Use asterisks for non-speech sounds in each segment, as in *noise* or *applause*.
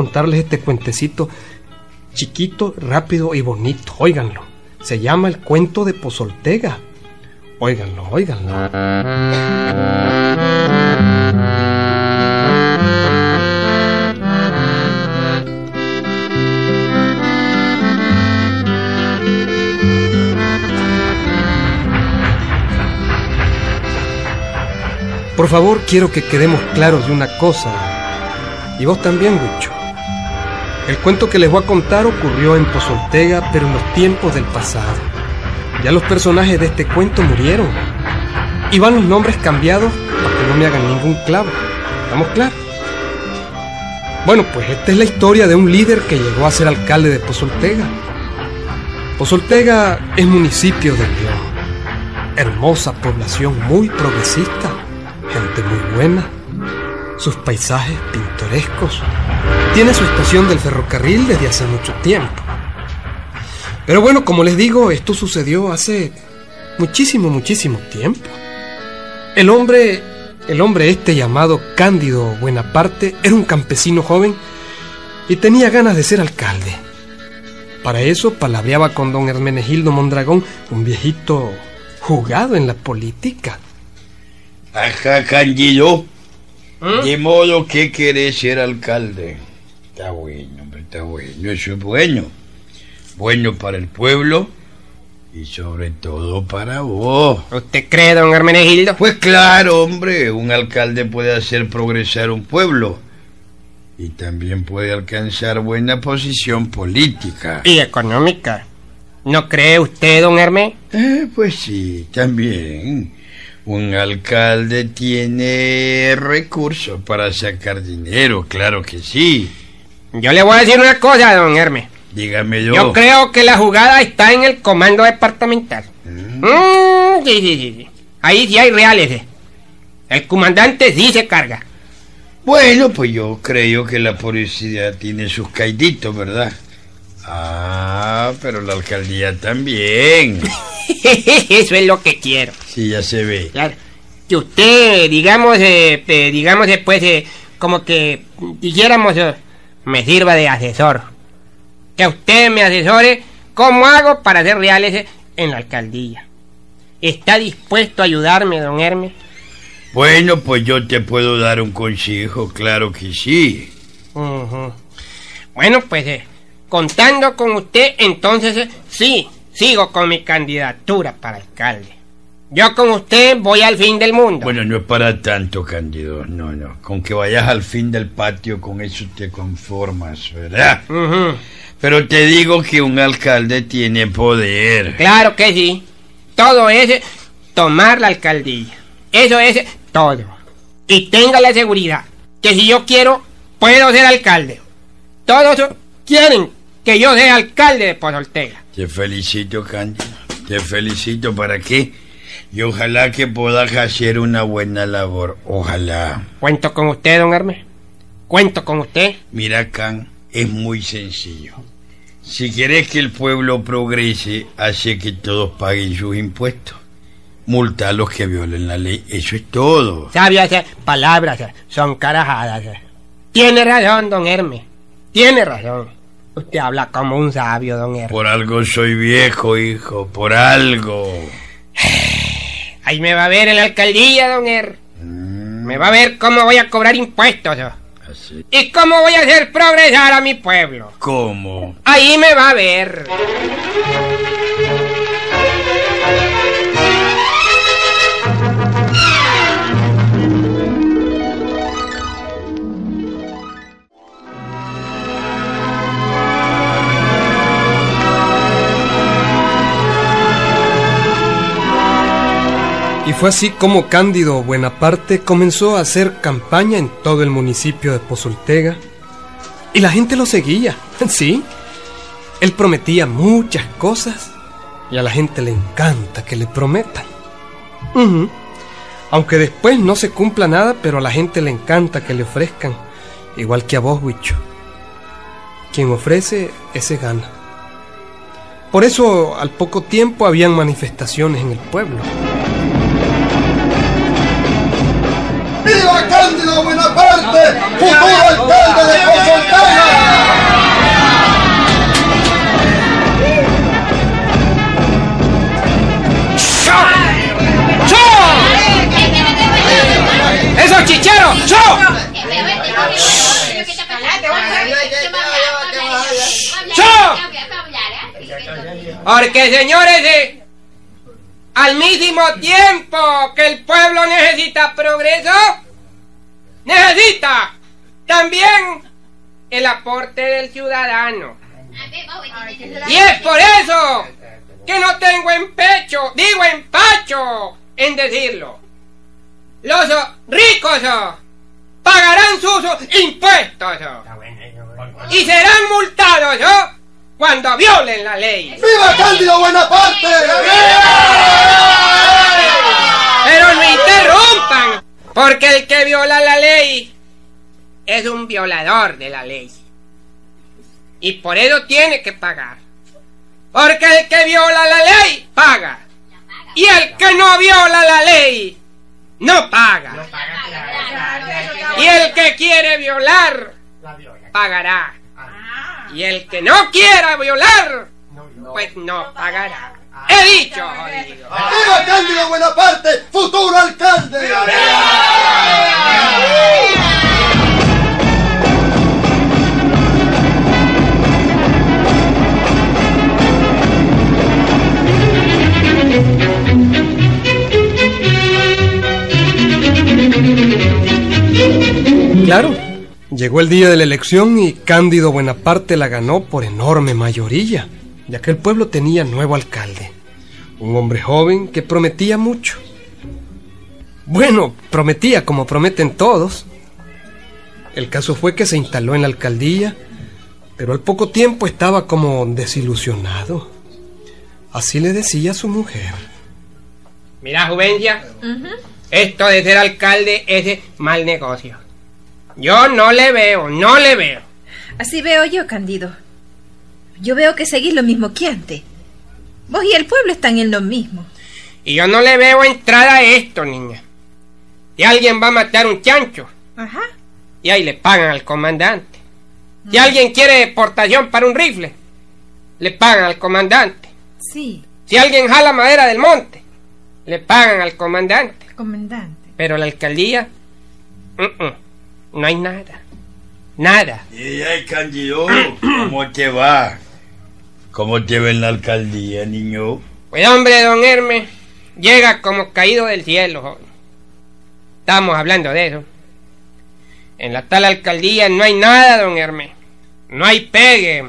contarles este cuentecito chiquito, rápido y bonito. Óiganlo. Se llama el cuento de Pozoltega. Óiganlo, óiganlo. Por favor, quiero que quedemos claros de una cosa. Y vos también, Wicho. El cuento que les voy a contar ocurrió en Pozoltega, pero en los tiempos del pasado. Ya los personajes de este cuento murieron. Y van los nombres cambiados para que no me hagan ningún clavo. ¿Estamos claros? Bueno, pues esta es la historia de un líder que llegó a ser alcalde de Pozoltega. Pozoltega es municipio de León. Hermosa población muy progresista, sus paisajes pintorescos, tiene su estación del ferrocarril desde hace mucho tiempo. Pero bueno, como les digo, esto sucedió hace muchísimo, muchísimo tiempo. El hombre, el hombre este llamado Cándido Buenaparte, era un campesino joven y tenía ganas de ser alcalde. Para eso palabreaba con don Hermenegildo Mondragón, un viejito jugado en la política. Ajá. ¿Mm? De modo que querés ser alcalde. Está bueno, hombre, está bueno. Eso es bueno. Bueno para el pueblo y sobre todo para vos. ¿Usted cree, don Hermenegildo? Pues claro, hombre. Un alcalde puede hacer progresar un pueblo y también puede alcanzar buena posición política. Y económica. ¿No cree usted, don Hermes? Eh, pues sí, también. Un alcalde tiene recursos para sacar dinero, claro que sí. Yo le voy a decir una cosa, don Hermes. Dígame yo. Yo creo que la jugada está en el comando departamental. Mm. Mm, sí, sí, sí, sí. Ahí sí hay reales. eh. El comandante sí se carga. Bueno, pues yo creo que la policía tiene sus caiditos, ¿verdad? Ah, pero la alcaldía también. *laughs* Eso es lo que quiero. Sí, ya se ve. Claro. Que usted, digamos, eh, eh, digamos después, eh, como que dijéramos, eh, me sirva de asesor. Que usted me asesore cómo hago para hacer reales eh, en la alcaldía. ¿Está dispuesto a ayudarme, don Hermes? Bueno, pues yo te puedo dar un consejo, claro que sí. Bueno, pues eh, contando con usted, entonces sí, sigo con mi candidatura para alcalde. Yo con usted voy al fin del mundo. Bueno, no es para tanto, Cándido, no, no. Con que vayas al fin del patio, con eso te conformas, ¿verdad? Pero te digo que un alcalde tiene poder. Claro que sí. Todo es tomar la alcaldía. Eso es todo. Y tenga la seguridad que si yo quiero, puedo ser alcalde. Todos quieren que yo sea alcalde de Pozoltega. Te felicito, Cándido. Te felicito para qué. Y ojalá que puedas hacer una buena labor. Ojalá. Cuento con usted, don Hermes. Cuento con usted. Mira, Can, es muy sencillo. Si quieres que el pueblo progrese, hace que todos paguen sus impuestos. Multa a los que violen la ley. Eso es todo. Sabias eh, palabras eh, son carajadas. eh. Tiene razón, don Hermes. Tiene razón. Usted habla como un sabio, don Hermes. Por algo soy viejo, hijo. Por algo. Ahí me va a ver en la alcaldía, don Hermes. Mm, Me va a ver cómo voy a cobrar impuestos. así. ¿Y cómo voy a hacer progresar a mi pueblo? ¿Cómo? Ahí me va a ver. Y fue así como Cándido Buenaparte comenzó a hacer campaña en todo el municipio de Pozoltega. Y la gente lo seguía, *laughs* sí. Él prometía muchas cosas y a la gente le encanta que le prometan. Aunque después no se cumpla nada, pero a la gente le encanta que le ofrezcan, igual que a vos, Huicho. Quien ofrece, ese gana. Por eso al poco tiempo habían manifestaciones en el pueblo. Futuro alcalde de ¡Eso, chichero! ¡Yo! Porque, señores, eh, al mismo tiempo que el pueblo necesita progreso, necesita también el aporte del ciudadano. Y es por eso que no tengo en pecho, digo empacho, en decirlo. Los ricos pagarán sus impuestos y serán multados cuando violen la ley. ¡Viva Cándido Buenaparte! Pero no interrumpan, porque el que viola la ley es un violador de la ley. Y por eso tiene que pagar. Porque el que viola la ley paga. Y el que no viola la ley no paga. Y el que quiere violar pagará. Y el que no quiera violar, pues no pagará. He dicho, jodido. ¡Viva Cándido Buenaparte, llegó el día de la elección y Cándido Buenaparte la ganó por enorme mayoría, ya que el pueblo tenía nuevo alcalde, un hombre joven que prometía mucho. Bueno, prometía como prometen todos. El caso fue que se instaló en la alcaldía, pero al poco tiempo estaba como desilusionado. Así le decía a su mujer. Mira, Juvencia, esto de ser alcalde es de mal negocio. Yo no le veo, no le veo. Así veo yo, Candido. Yo veo que seguís lo mismo que antes. Vos y el pueblo están en lo mismo. Y yo no le veo entrada a esto, niña. Si alguien va a matar un chancho, Ajá. y ahí le pagan al comandante. Si alguien quiere deportación para un rifle, le pagan al comandante. Sí, Si alguien jala madera del monte, le pagan al comandante. comandante. Pero la alcaldía, mm, mm, no hay nada. Nada. Y ay, Cándido, ¿cómo te va? ¿Cómo te va en la alcaldía, niño? Pues hombre, don Hermes, llega como caído del cielo. joven. Estamos hablando de eso. En la tal alcaldía no hay nada, don Hermes. No hay pegue.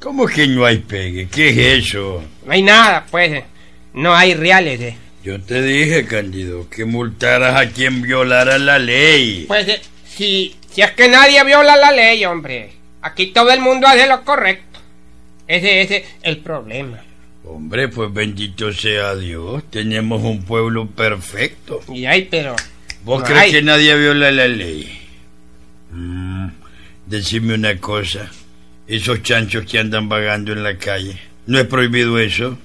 ¿Cómo que no hay pegue? ¿Qué es eso? No hay nada, pues. No hay reales. eh. Yo te dije, Cándido, que multaras a quien violara la ley. Pues eh, si, si es que nadie viola la ley, hombre. Aquí todo el mundo hace lo correcto. Ese ese es el problema. Hombre, pues bendito sea Dios. Tenemos un pueblo perfecto. Y hay, pero... ¿Vos no crees hay. que nadie viola la ley? Mm, decime una cosa. Esos chanchos que andan vagando en la calle. ¿No es prohibido eso?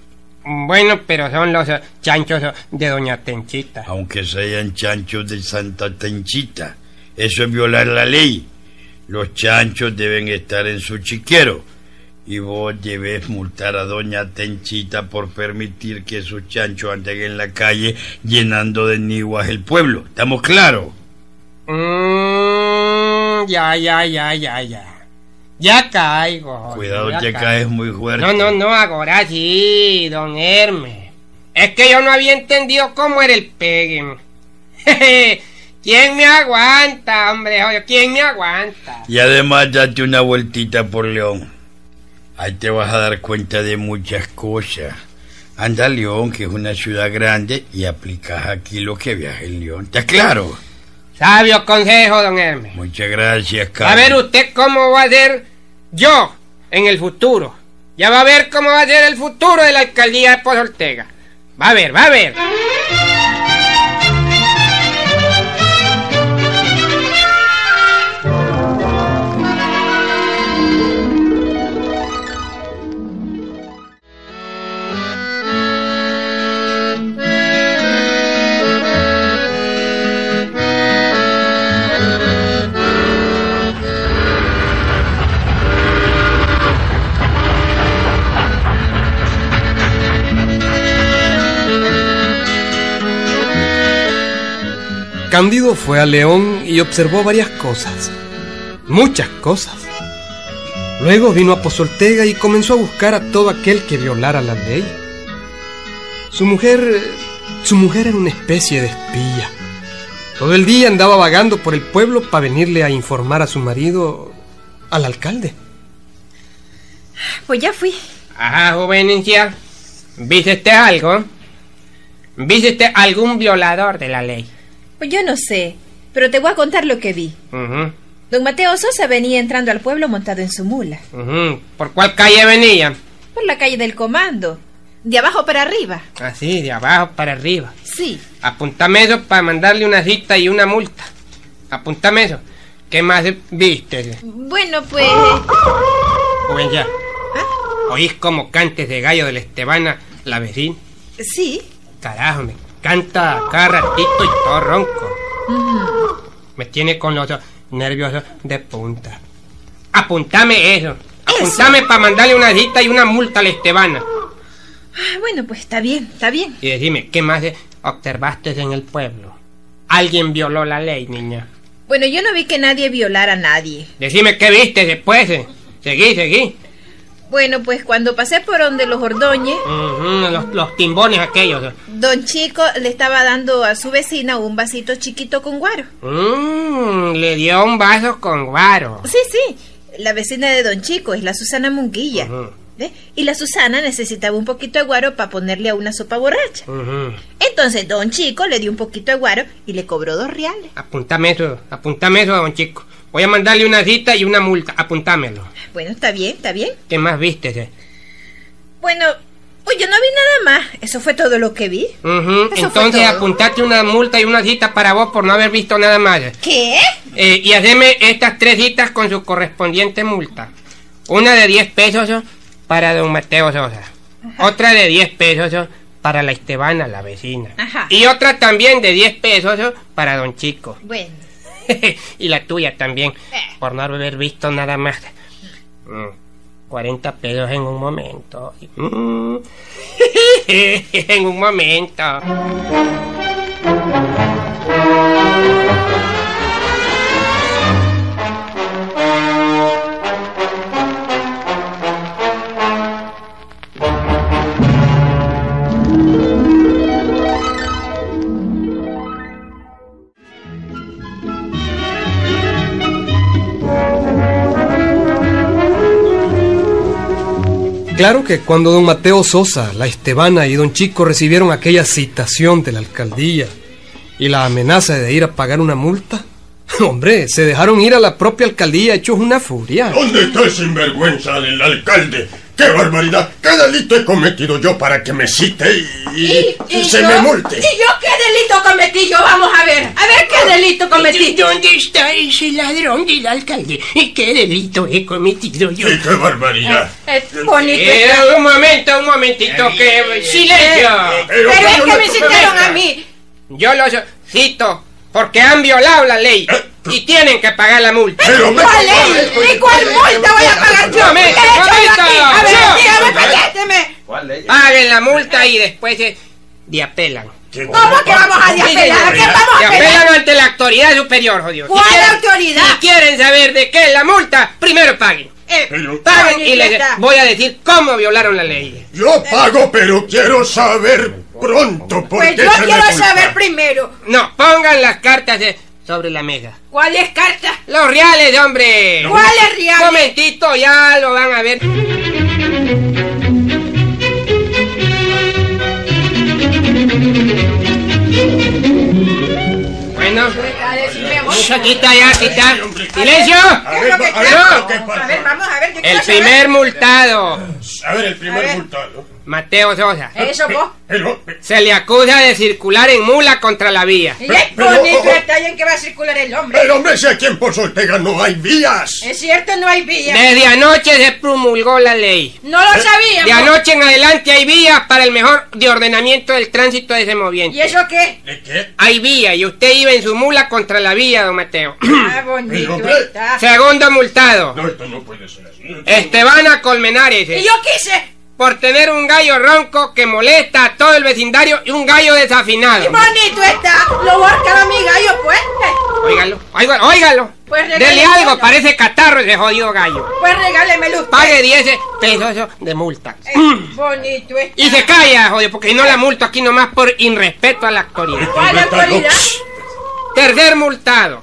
Bueno, pero son los chanchos de Doña Tenchita. Aunque sean chanchos de Santa Tenchita. Eso es violar la ley. Los chanchos deben estar en su chiquero. Y vos debes multar a Doña Tenchita por permitir que sus chanchos anden en la calle llenando de niguas el pueblo. ¿Estamos claros? Mm, ya, ya, ya, ya, ya. Ya caigo. joder, Cuidado, ya caigo. caes muy fuerte. No, no, no, ahora sí, don Hermes. Es que yo no había entendido cómo era el pegue. *laughs* ¿Quién me aguanta, hombre? ¿Quién me aguanta? Y además date una vueltita por León. Ahí te vas a dar cuenta de muchas cosas. Anda a León, que es una ciudad grande, y aplicas aquí lo que viaja en León. ¿Está claro? Sabio consejo, don Hermes. Muchas gracias, A Carlos. ver usted cómo va a ser yo en el futuro. Ya va a ver cómo va a ser el futuro de la alcaldía de Pozo Ortega. Va a ver, va a ver. Cándido fue a León y observó varias cosas, muchas cosas. Luego vino a Pozoltega y comenzó a buscar a todo aquel que violara la ley. Su mujer, su mujer era una especie de espía. Todo el día andaba vagando por el pueblo para venirle a informar a su marido, al alcalde. Pues ya fui. Ajá, jovencia. ¿Viste algo? ¿Viste algún violador de la ley? Pues yo no sé, pero te voy a contar lo que vi. Ujú, Don Mateo Sosa venía entrando al pueblo montado en su mula, ujú. ¿Por cuál calle venía? por la calle del comando, de abajo para arriba. Así, de abajo para arriba. Sí. Apuntame eso para mandarle una cita y una multa. Apuntame eso. ¿Qué más viste? Bueno, pues... Jovencia. ¿Ah? ¿Oís como cantes de gallo de la Estebana, la vecina? Sí. Carajo, me canta cada ratito y todo ronco. Me tiene con los nervios de punta. Apuntame eso. Apuntame para mandarle una cita y una multa a la Estebana. Ah, Bueno, pues está bien, está bien. Y decime, ¿qué más observaste en el pueblo? Alguien violó la ley, niña. Bueno, yo no vi que nadie violara a nadie. Decime qué viste después. eh. Seguí, seguí. Bueno, pues cuando pasé por donde los Ordóñez, Ujú, los, los timbones aquellos. don Chico le estaba dando a su vecina un vasito chiquito con guaro. Mm, le dio un vaso con guaro. Sí, sí. La vecina de don Chico es la Susana Munguilla. Y la Susana necesitaba un poquito de guaro para ponerle a una sopa borracha. Entonces don Chico le dio un poquito de guaro y le cobró dos reales. Apúntame eso, apúntame eso, don chico. Voy a mandarle una cita y una multa. Apúntamelo. Bueno, está bien, está bien. ¿Qué más viste? Bueno, pues yo no vi nada más. Eso fue todo lo que vi. Fue Entonces apuntate una multa y una cita para vos por no haber visto nada más. ¿Qué? Eh, y haceme estas tres citas con su correspondiente multa. Una de 10 pesos para don Mateo Sosa. Otra de 10 pesos para la Estebana, la vecina. Ajá. Y otra también de 10 pesos para don Chico. Bueno. *laughs* y la tuya también, Eh. por no haber visto nada más. Mm, 40 pesos en un momento. Mm. *laughs* en un momento. Claro que cuando don Mateo Sosa, la Estebana y don Chico recibieron aquella citación de la alcaldía y la amenaza de ir a pagar una multa, *laughs* hombre, se dejaron ir a la propia alcaldía hechos una furia. ¿Dónde está el sinvergüenza del alcalde? ¡Qué barbaridad! ¿Qué delito he cometido yo para que me cite y, y se me multe? ¿Y yo qué delito cometí yo? Vamos a ver. A ver qué delito cometí. ¿Dónde está ese ladrón del alcalde? ¿Y qué delito he cometido yo? ¡Sí, ¡Qué barbaridad! Es bonito. Eh, un momento, un momentito, que... ¡Silencio! Pero es yo que me citaron a mí. Yo los cito porque han violado la ley y tienen que pagar la multa. Pero me- ¿Cuál ley? ¿Y cuál multa voy a pagar yo? Momento, ¿Qué he hecho yo momento. aquí? A ver, dígame. Paguen la multa y después se diapelan. ¿Cómo que vamos a diapelar? ¿A qué vamos a Diapelan apelar? ante la autoridad superior, jodido. ¿Cuál autoridad? Si quieren saber de qué es la multa, primero paguen. Eh, Pero- Paguen y les voy a decir cómo violaron la ley. Yo pago, pero quiero saber pronto por Pues qué yo se quiero saber primero. No, pongan las cartas sobre la mesa. ¿Cuál es carta? Los reales, hombre. ¿Cuál es real? Un momentito, ya lo van a ver. Bueno, aquí está ya, está. ¡Silencio! A ¿Qué es ver, vamos a ver. ¿qué El primer multado, A ver, el primer multado. Mateo Sosa, Eso vos. Se le acusa de circular en mula contra la vía. Y está ahí en que va a circular el hombre. pero hombre, si aquí en Pozoltega no hay vías. Es cierto, no hay vía. Desde anoche se promulgó la ley. No lo sabíamos. De anoche en adelante hay vías para el mejor de ordenamiento del tránsito de ese moviente. ¿Y eso qué? ¿De qué? Hay vía y usted iba en su mula contra la vía, don Mateo. Ah, *clears throat* bonito hombre. está. Segundo multado, No, esto no puede ser así. Estebana Colmenares. Y yo quise. Por tener un gallo ronco que molesta a todo el vecindario y un gallo desafinado. ¡Qué bonito está! Lo voy a arcar a mi gallo, pues. Óigalo, óigalo, óigalo. Pues Dele algo, uno. parece catarro ese jodido gallo. Pues regálemelo usted. Pague 10 pesos de multa. Eh, *clears throat* bonito está. Y se calla, jodido, porque no la multo aquí nomás por irrespeto a la autoridad. ¿Cuál autoridad? Tercer multado.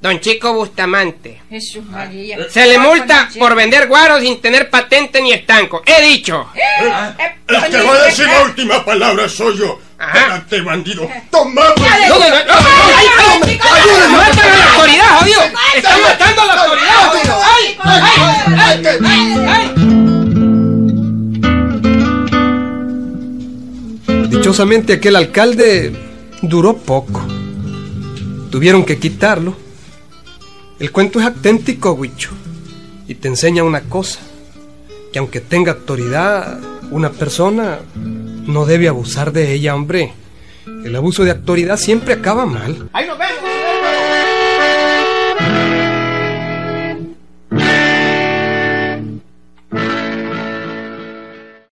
Don Chico Bustamante. Jesús María. Se le multa por vender guaros sin tener patente ni estanco. He dicho. Eh, El que va a decir la última palabra soy yo. Espérate, bandido. ¡Toma! Dale. No, no, no, no, no, ay, ay, ay, ¡Matan a la autoridad, jodido! ¡Están matando a la autoridad, jodido! ¡Ay, ay, ay, ay, ay! Dichosamente aquel alcalde duró poco. Tuvieron que quitarlo. El cuento es auténtico, Huicho. Y te enseña una cosa. Que aunque tenga autoridad, una persona no debe abusar de ella, hombre. El abuso de autoridad siempre acaba mal. ¡Ahí nos vemos!